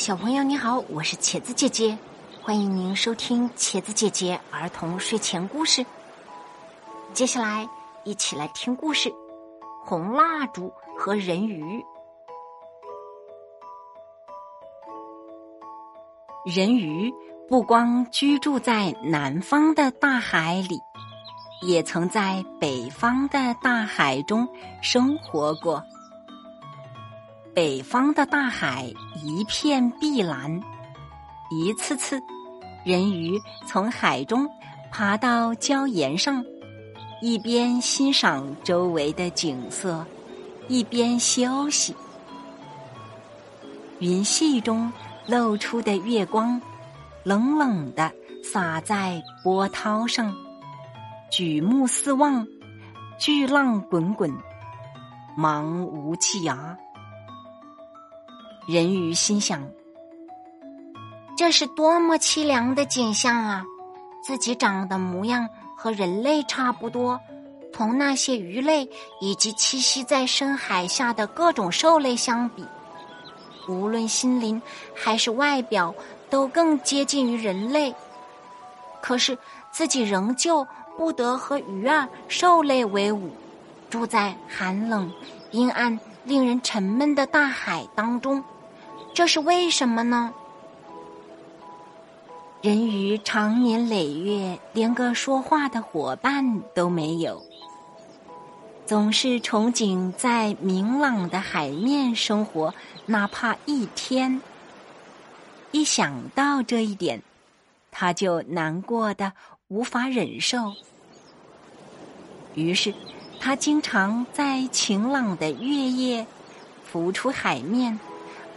小朋友你好，我是茄子姐姐，欢迎您收听茄子姐姐儿童睡前故事。接下来一起来听故事：红蜡烛和人鱼。人鱼不光居住在南方的大海里，也曾在北方的大海中生活过。北方的大海一片碧蓝，一次次，人鱼从海中爬到礁岩上，一边欣赏周围的景色，一边休息。云隙中露出的月光，冷冷的洒在波涛上，举目四望，巨浪滚滚，茫无际涯。人鱼心想：“这是多么凄凉的景象啊！自己长的模样和人类差不多，同那些鱼类以及栖息在深海下的各种兽类相比，无论心灵还是外表，都更接近于人类。可是自己仍旧不得和鱼儿、兽类为伍，住在寒冷、阴暗。”令人沉闷的大海当中，这是为什么呢？人鱼长年累月连个说话的伙伴都没有，总是憧憬在明朗的海面生活，哪怕一天。一想到这一点，他就难过的无法忍受，于是。他经常在晴朗的月夜浮出海面，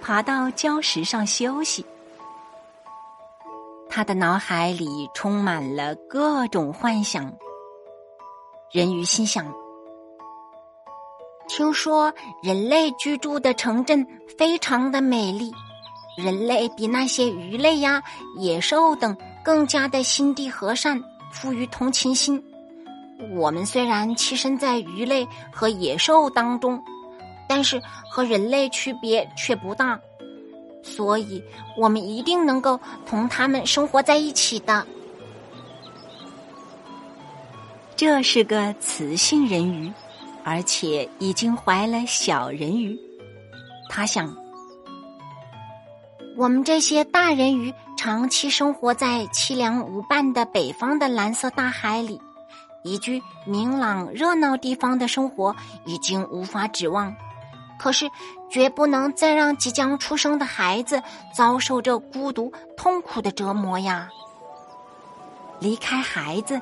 爬到礁石上休息。他的脑海里充满了各种幻想。人鱼心想：听说人类居住的城镇非常的美丽，人类比那些鱼类呀、野兽等更加的心地和善，富于同情心。我们虽然栖身在鱼类和野兽当中，但是和人类区别却不大，所以我们一定能够同他们生活在一起的。这是个雌性人鱼，而且已经怀了小人鱼。他想，我们这些大人鱼长期生活在凄凉无伴的北方的蓝色大海里。宜居明朗热闹地方的生活已经无法指望，可是绝不能再让即将出生的孩子遭受着孤独痛苦的折磨呀！离开孩子，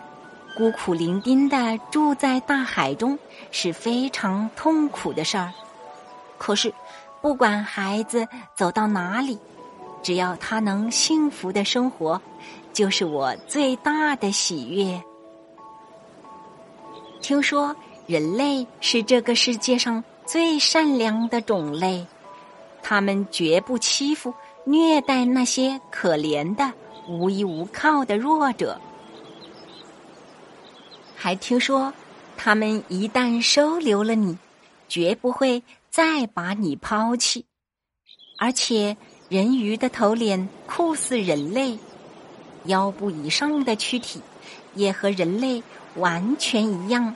孤苦伶仃的住在大海中是非常痛苦的事儿。可是，不管孩子走到哪里，只要他能幸福的生活，就是我最大的喜悦。听说人类是这个世界上最善良的种类，他们绝不欺负、虐待那些可怜的、无依无靠的弱者。还听说，他们一旦收留了你，绝不会再把你抛弃。而且，人鱼的头脸酷似人类，腰部以上的躯体也和人类。完全一样。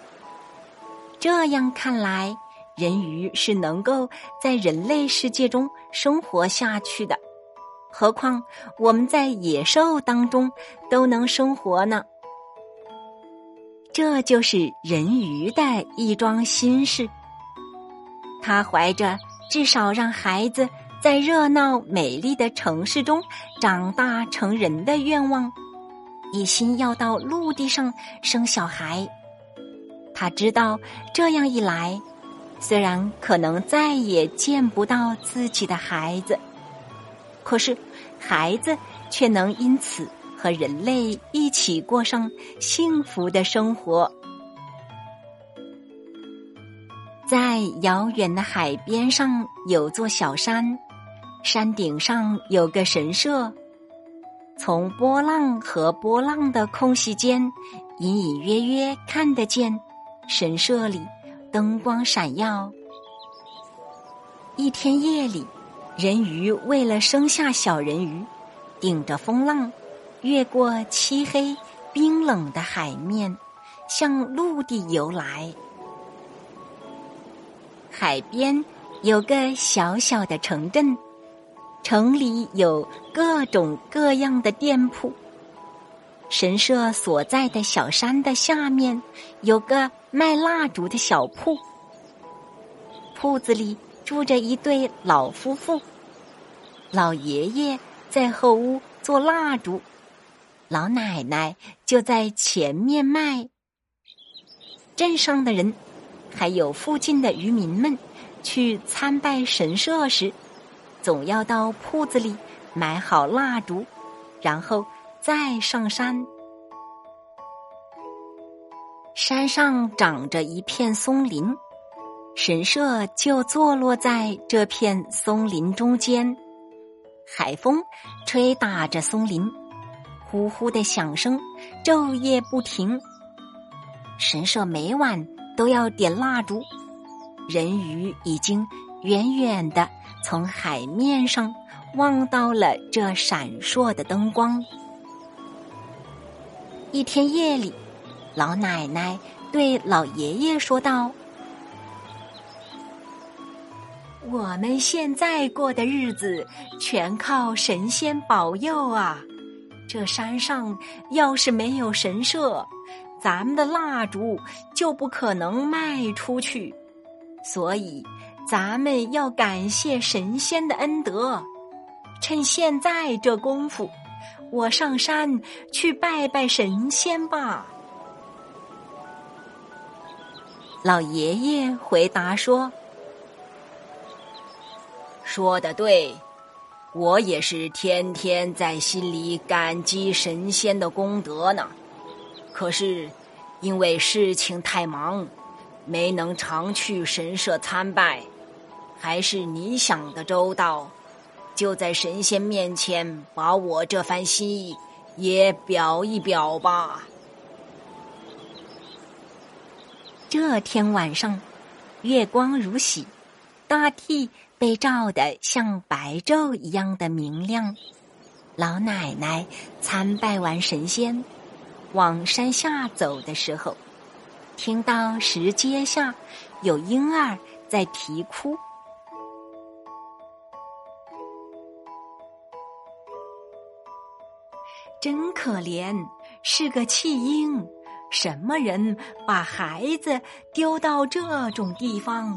这样看来，人鱼是能够在人类世界中生活下去的。何况我们在野兽当中都能生活呢？这就是人鱼的一桩心事。他怀着至少让孩子在热闹美丽的城市中长大成人的愿望。一心要到陆地上生小孩，他知道这样一来，虽然可能再也见不到自己的孩子，可是孩子却能因此和人类一起过上幸福的生活。在遥远的海边上有座小山，山顶上有个神社。从波浪和波浪的空隙间，隐隐约约看得见神社里灯光闪耀。一天夜里，人鱼为了生下小人鱼，顶着风浪，越过漆黑冰冷的海面，向陆地游来。海边有个小小的城镇，城里有各种各样的店铺。神社所在的小山的下面有个卖蜡烛的小铺，铺子里住着一对老夫妇。老爷爷在后屋做蜡烛，老奶奶就在前面卖。镇上的人。还有附近的渔民们，去参拜神社时，总要到铺子里买好蜡烛，然后再上山。山上长着一片松林，神社就坐落在这片松林中间。海风吹打着松林，呼呼的响声昼夜不停。神社每晚。都要点蜡烛，人鱼已经远远的从海面上望到了这闪烁的灯光。一天夜里，老奶奶对老爷爷说道：“我们现在过的日子全靠神仙保佑啊！这山上要是没有神社……”咱们的蜡烛就不可能卖出去，所以咱们要感谢神仙的恩德。趁现在这功夫，我上山去拜拜神仙吧。老爷爷回答说：“说的对，我也是天天在心里感激神仙的功德呢。”可是，因为事情太忙，没能常去神社参拜。还是你想的周到，就在神仙面前把我这番心意也表一表吧。这天晚上，月光如洗，大地被照得像白昼一样的明亮。老奶奶参拜完神仙。往山下走的时候，听到石阶下有婴儿在啼哭，真可怜，是个弃婴。什么人把孩子丢到这种地方？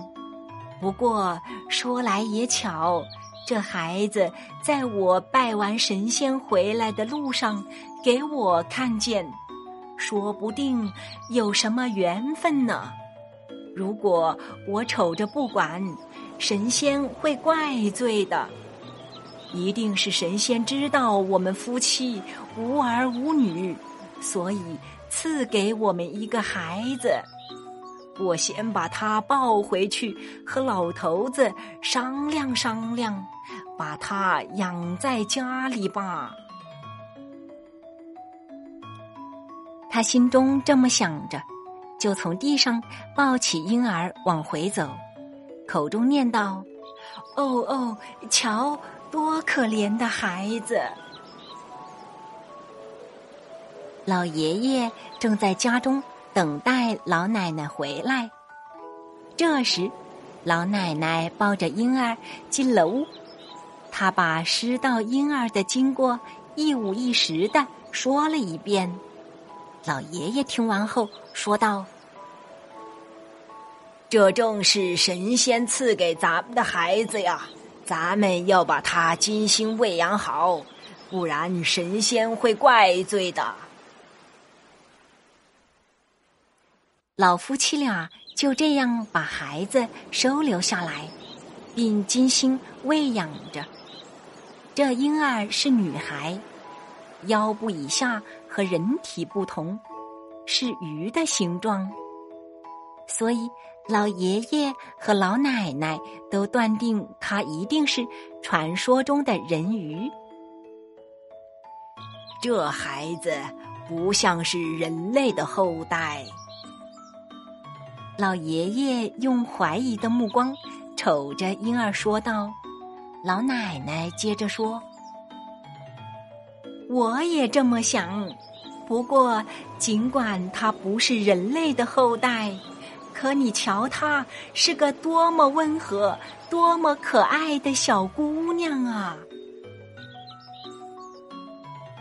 不过说来也巧，这孩子在我拜完神仙回来的路上，给我看见。说不定有什么缘分呢？如果我瞅着不管，神仙会怪罪的。一定是神仙知道我们夫妻无儿无女，所以赐给我们一个孩子。我先把他抱回去，和老头子商量商量，把他养在家里吧。他心中这么想着，就从地上抱起婴儿往回走，口中念道：“哦哦，瞧，多可怜的孩子！”老爷爷正在家中等待老奶奶回来。这时，老奶奶抱着婴儿进了屋，她把失到婴儿的经过一五一十的说了一遍。老爷爷听完后说道：“这正是神仙赐给咱们的孩子呀，咱们要把他精心喂养好，不然神仙会怪罪的。”老夫妻俩就这样把孩子收留下来，并精心喂养着。这婴儿是女孩。腰部以下和人体不同，是鱼的形状，所以老爷爷和老奶奶都断定他一定是传说中的人鱼。这孩子不像是人类的后代。老爷爷用怀疑的目光瞅着婴儿说道：“老奶奶接着说：“我也这么想，不过尽管他不是人类的后代，可你瞧，她是个多么温和、多么可爱的小姑娘啊！”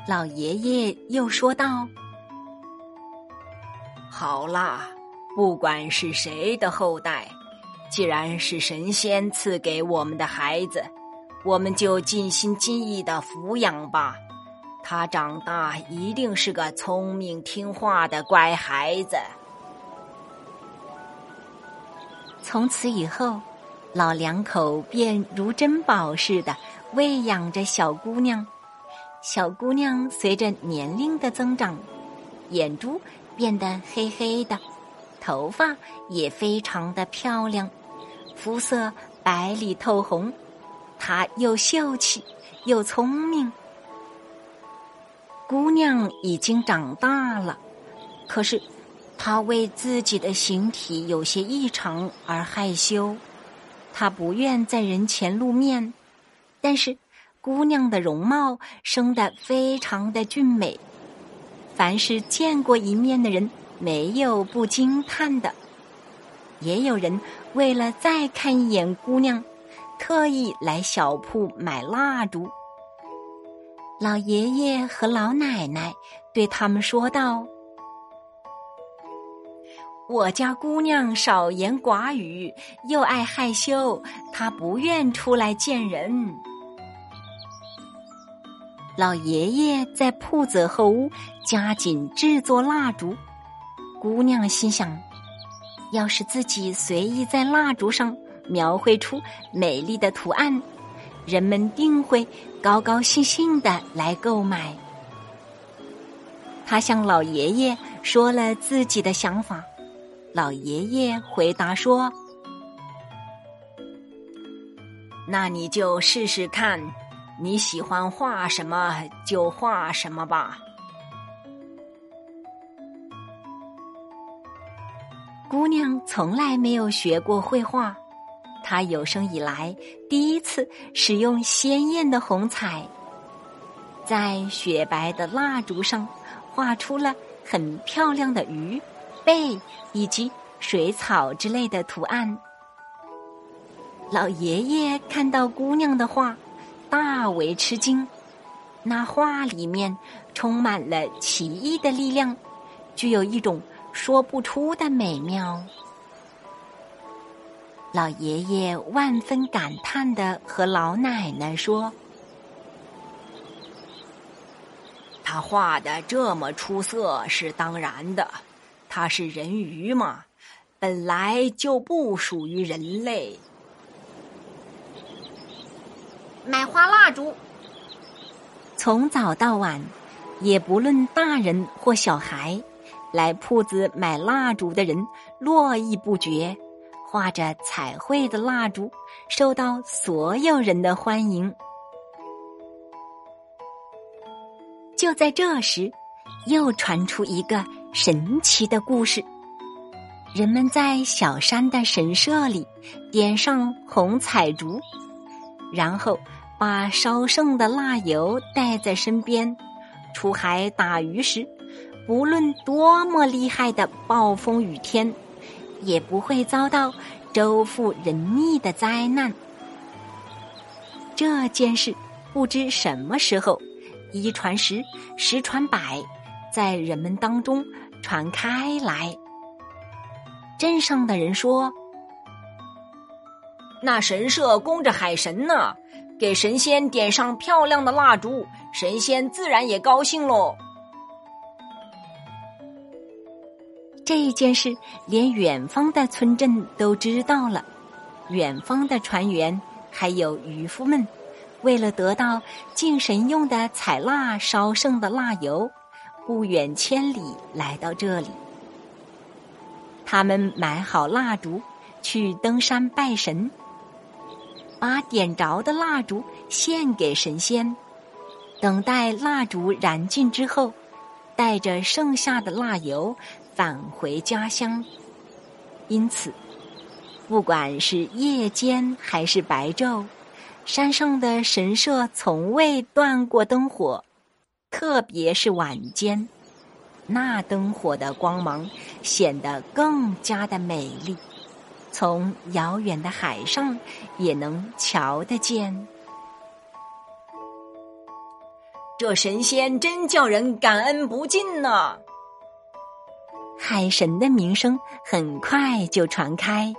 老爷爷又说道：“好啦，不管是谁的后代，既然是神仙赐给我们的孩子。”我们就尽心尽意的抚养吧，他长大一定是个聪明听话的乖孩子。从此以后，老两口便如珍宝似的喂养着小姑娘。小姑娘随着年龄的增长，眼珠变得黑黑的，头发也非常的漂亮，肤色白里透红。她又秀气又聪明，姑娘已经长大了，可是他为自己的形体有些异常而害羞，他不愿在人前露面。但是姑娘的容貌生得非常的俊美，凡是见过一面的人，没有不惊叹的。也有人为了再看一眼姑娘。特意来小铺买蜡烛。老爷爷和老奶奶对他们说道：“我家姑娘少言寡语，又爱害羞，她不愿出来见人。”老爷爷在铺子后屋加紧制作蜡烛。姑娘心想：要是自己随意在蜡烛上。描绘出美丽的图案，人们定会高高兴兴的来购买。他向老爷爷说了自己的想法，老爷爷回答说：“那你就试试看，你喜欢画什么就画什么吧。”姑娘从来没有学过绘画。她有生以来第一次使用鲜艳的红彩，在雪白的蜡烛上画出了很漂亮的鱼、贝以及水草之类的图案。老爷爷看到姑娘的画，大为吃惊。那画里面充满了奇异的力量，具有一种说不出的美妙。老爷爷万分感叹的和老奶奶说：“他画的这么出色是当然的，他是人鱼嘛，本来就不属于人类。”买花蜡烛，从早到晚，也不论大人或小孩，来铺子买蜡烛的人络绎不绝。画着彩绘的蜡烛，受到所有人的欢迎。就在这时，又传出一个神奇的故事：人们在小山的神社里点上红彩烛，然后把烧剩的蜡油带在身边，出海打鱼时，不论多么厉害的暴风雨天。也不会遭到周覆人溺的灾难。这件事不知什么时候一传十，十传百，在人们当中传开来。镇上的人说：“那神社供着海神呢，给神仙点上漂亮的蜡烛，神仙自然也高兴喽。”这一件事，连远方的村镇都知道了。远方的船员还有渔夫们，为了得到敬神用的彩蜡烧剩的蜡油，不远千里来到这里。他们买好蜡烛，去登山拜神，把点着的蜡烛献给神仙，等待蜡烛燃尽之后，带着剩下的蜡油。返回家乡，因此，不管是夜间还是白昼，山上的神社从未断过灯火，特别是晚间，那灯火的光芒显得更加的美丽，从遥远的海上也能瞧得见。这神仙真叫人感恩不尽呢！海神的名声很快就传开，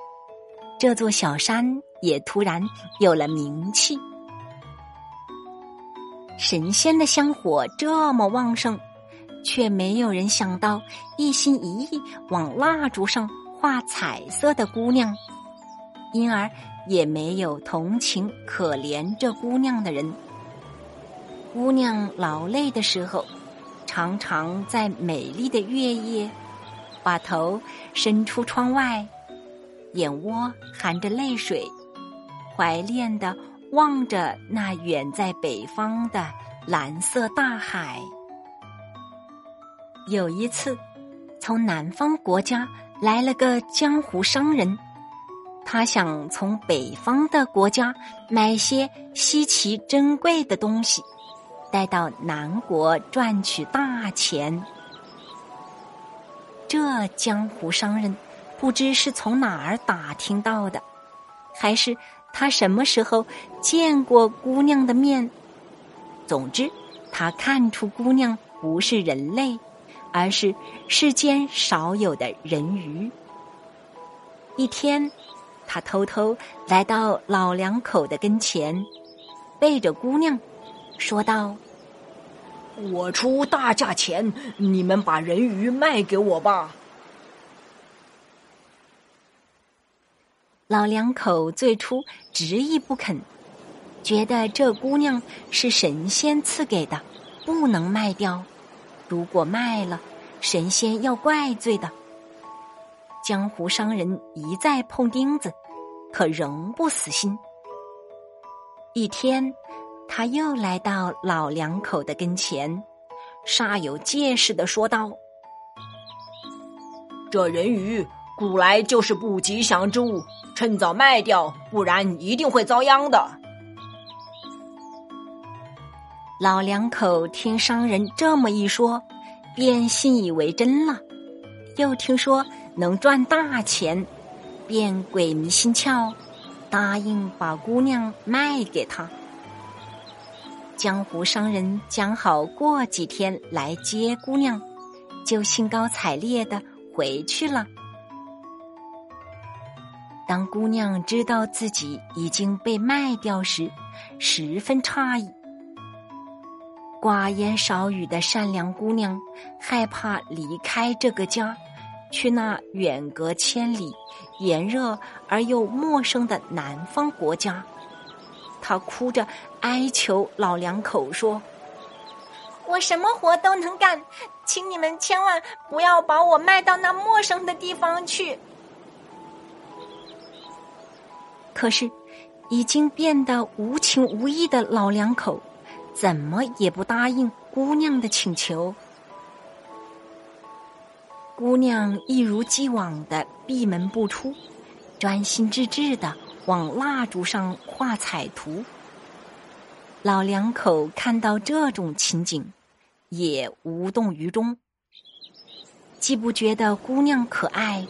这座小山。也突然有了名气。神仙的香火这么旺盛，却没有人想到一心一意往蜡烛上画彩色的姑娘，因而也没有同情可怜这姑娘的人。姑娘劳累的时候，常常在美丽的月夜，把头伸出窗外，眼窝含着泪水。怀恋的望着那远在北方的蓝色大海。有一次，从南方国家来了个江湖商人，他想从北方的国家买些稀奇珍贵的东西，带到南国赚取大钱。这江湖商人不知是从哪儿打听到的，还是。他什么时候见过姑娘的面？总之，他看出姑娘不是人类，而是世间少有的人鱼。一天，他偷偷来到老两口的跟前，背着姑娘，说道：“我出大价钱，你们把人鱼卖给我吧。”老两口最初执意不肯，觉得这姑娘是神仙赐给的，不能卖掉。如果卖了，神仙要怪罪的。江湖商人一再碰钉子，可仍不死心。一天，他又来到老两口的跟前，煞有介事的说道：“这人鱼。”古来就是不吉祥之物，趁早卖掉，不然一定会遭殃的。老两口听商人这么一说，便信以为真了。又听说能赚大钱，便鬼迷心窍，答应把姑娘卖给他。江湖商人讲好过几天来接姑娘，就兴高采烈的回去了。当姑娘知道自己已经被卖掉时，十分诧异。寡言少语的善良姑娘害怕离开这个家，去那远隔千里、炎热而又陌生的南方国家。她哭着哀求老两口说：“我什么活都能干，请你们千万不要把我卖到那陌生的地方去。”可是，已经变得无情无义的老两口，怎么也不答应姑娘的请求。姑娘一如既往的闭门不出，专心致志的往蜡烛上画彩图。老两口看到这种情景，也无动于衷，既不觉得姑娘可爱，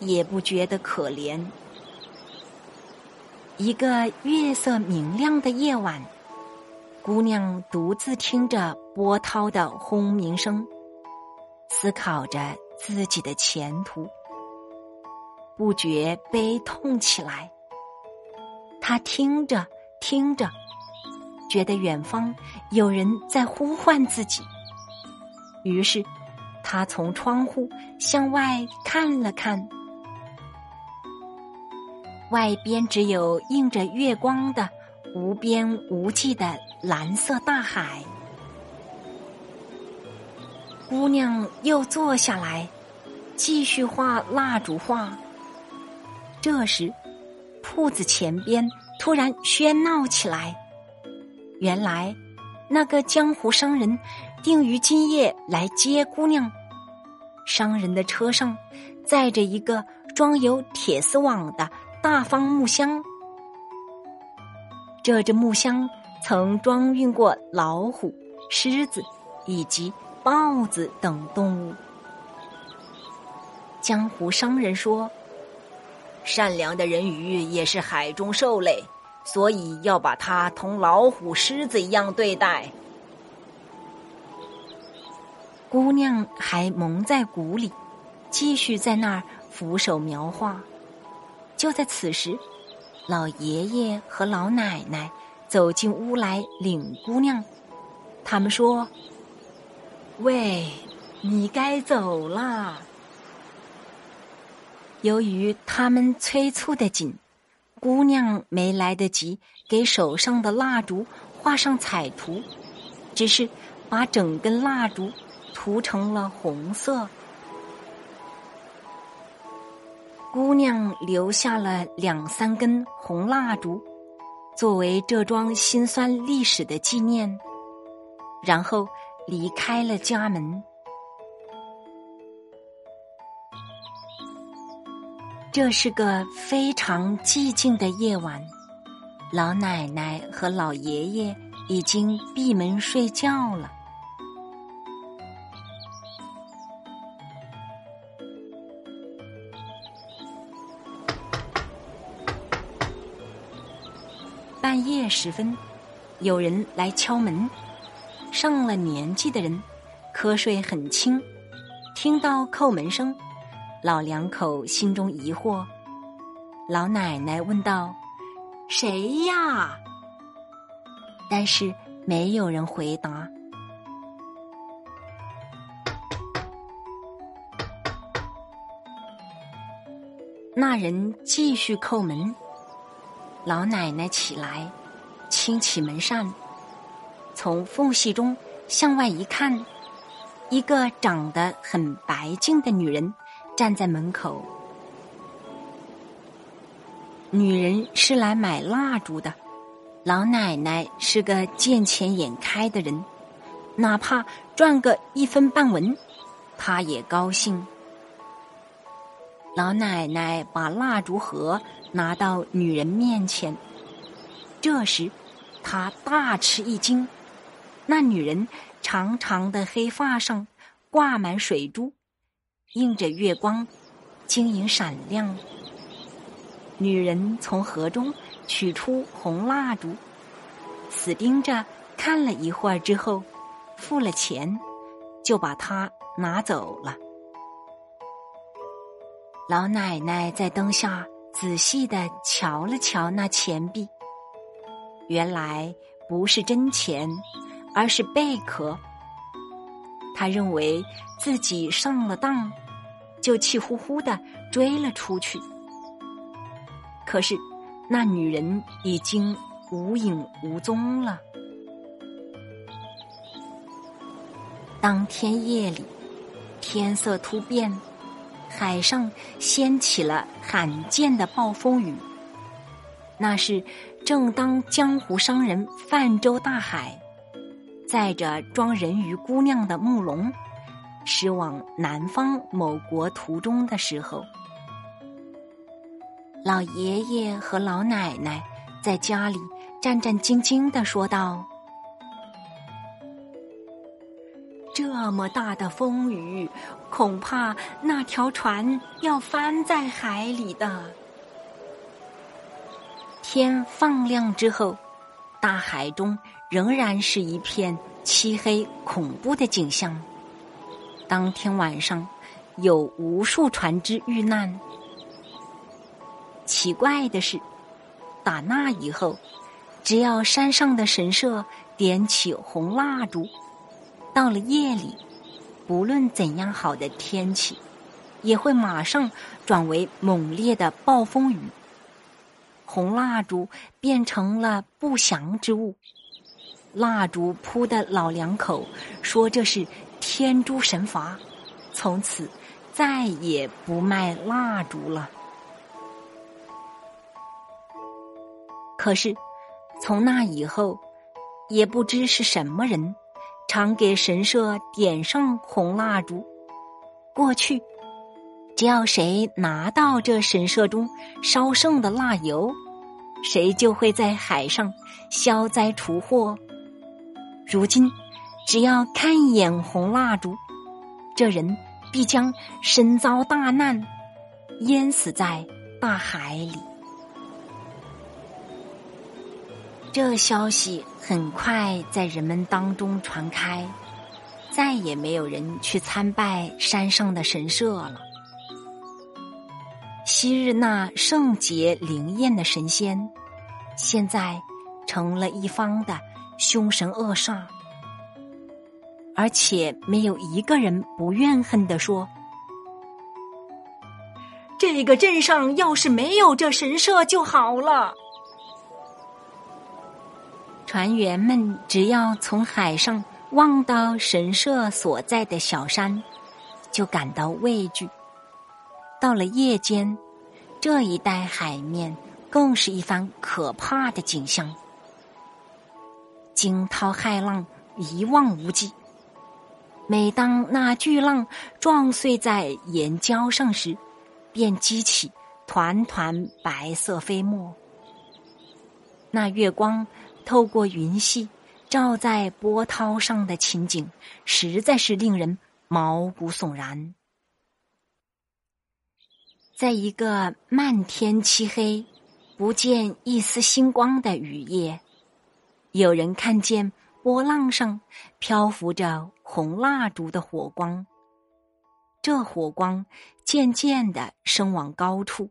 也不觉得可怜。一个月色明亮的夜晚，姑娘独自听着波涛的轰鸣声，思考着自己的前途，不觉悲痛起来。她听着听着，觉得远方有人在呼唤自己，于是她从窗户向外看了看。外边只有映着月光的无边无际的蓝色大海。姑娘又坐下来，继续画蜡烛画。这时，铺子前边突然喧闹起来。原来，那个江湖商人定于今夜来接姑娘。商人的车上载着一个装有铁丝网的。大方木箱，这只木箱曾装运过老虎、狮子以及豹子等动物。江湖商人说：“善良的人鱼也是海中兽类，所以要把它同老虎、狮子一样对待。”姑娘还蒙在鼓里，继续在那儿俯首描画。就在此时，老爷爷和老奶奶走进屋来领姑娘。他们说：“喂，你该走啦。”由于他们催促的紧，姑娘没来得及给手上的蜡烛画上彩图，只是把整根蜡烛涂成了红色。姑娘留下了两三根红蜡烛，作为这桩辛酸历史的纪念，然后离开了家门。这是个非常寂静的夜晚，老奶奶和老爷爷已经闭门睡觉了。夜时分，有人来敲门。上了年纪的人，瞌睡很轻，听到叩门声。老两口心中疑惑，老奶奶问道：“谁呀？”但是没有人回答。那人继续叩门，老奶奶起来，轻起门扇，从缝隙中向外一看，一个长得很白净的女人。站在门口，女人是来买蜡烛的，老奶奶是个见钱眼开的人，哪怕赚个一分半文，她也高兴。老奶奶把蜡烛盒拿到女人面前，这时她大吃一惊，那女人长长的黑发上挂满水珠。映着月光，晶莹闪亮。女人从盒中取出红蜡烛，死盯着看了一会儿之后，付了钱，就把它拿走了。老奶奶在灯下仔细的瞧了瞧那钱币，原来不是真钱，而是贝壳。她认为自己上了当。就气呼呼的追了出去，可是那女人已经无影无踪了。当天夜里，天色突变，海上掀起了罕见的暴风雨。那是正当江湖商人泛舟大海，载着装人鱼姑娘的木龙。驶往南方某国途中的时候，老爷爷和老奶奶在家里战战兢兢的说道：“这么大的风雨，恐怕那条船要翻在海里的。”天放亮之后，大海中仍然是一片漆黑恐怖的景象。当天晚上，有无数船只遇难。奇怪的是，打那以后，只要山上的神社点起红蜡烛，到了夜里，不论怎样好的天气，也会马上转为猛烈的暴风雨。红蜡烛变成了不祥之物。蜡烛铺的老两口说：“这是。”天诛神罚，从此再也不卖蜡烛了。可是，从那以后，也不知是什么人，常给神社点上红蜡烛。过去，只要谁拿到这神社中烧剩的蜡油，谁就会在海上消灾除祸。如今，只要看一眼红蜡烛，这人必将身遭大难，淹死在大海里。这消息很快在人们当中传开，再也没有人去参拜山上的神社了。昔日那圣洁灵验的神仙，现在成了一方的凶神恶煞，而且没有一个人不怨恨的说：“这个镇上要是没有这神社就好了。”船员们只要从海上望到神社所在的小山，就感到畏惧。到了夜间，这一带海面更是一番可怕的景象，惊涛骇浪一望无际。每当那巨浪撞碎在岩礁上时，便激起团团白色飞沫。那月光。透过云隙照在波涛上的情景，实在是令人毛骨悚然。在一个漫天漆黑、不见一丝星光的雨夜，有人看见波浪上漂浮着红蜡烛的火光。这火光渐渐的升往高处。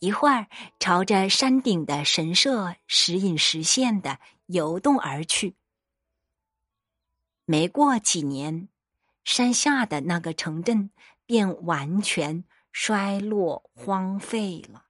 一会儿，朝着山顶的神社时隐时现的游动而去。没过几年，山下的那个城镇便完全衰落荒废了。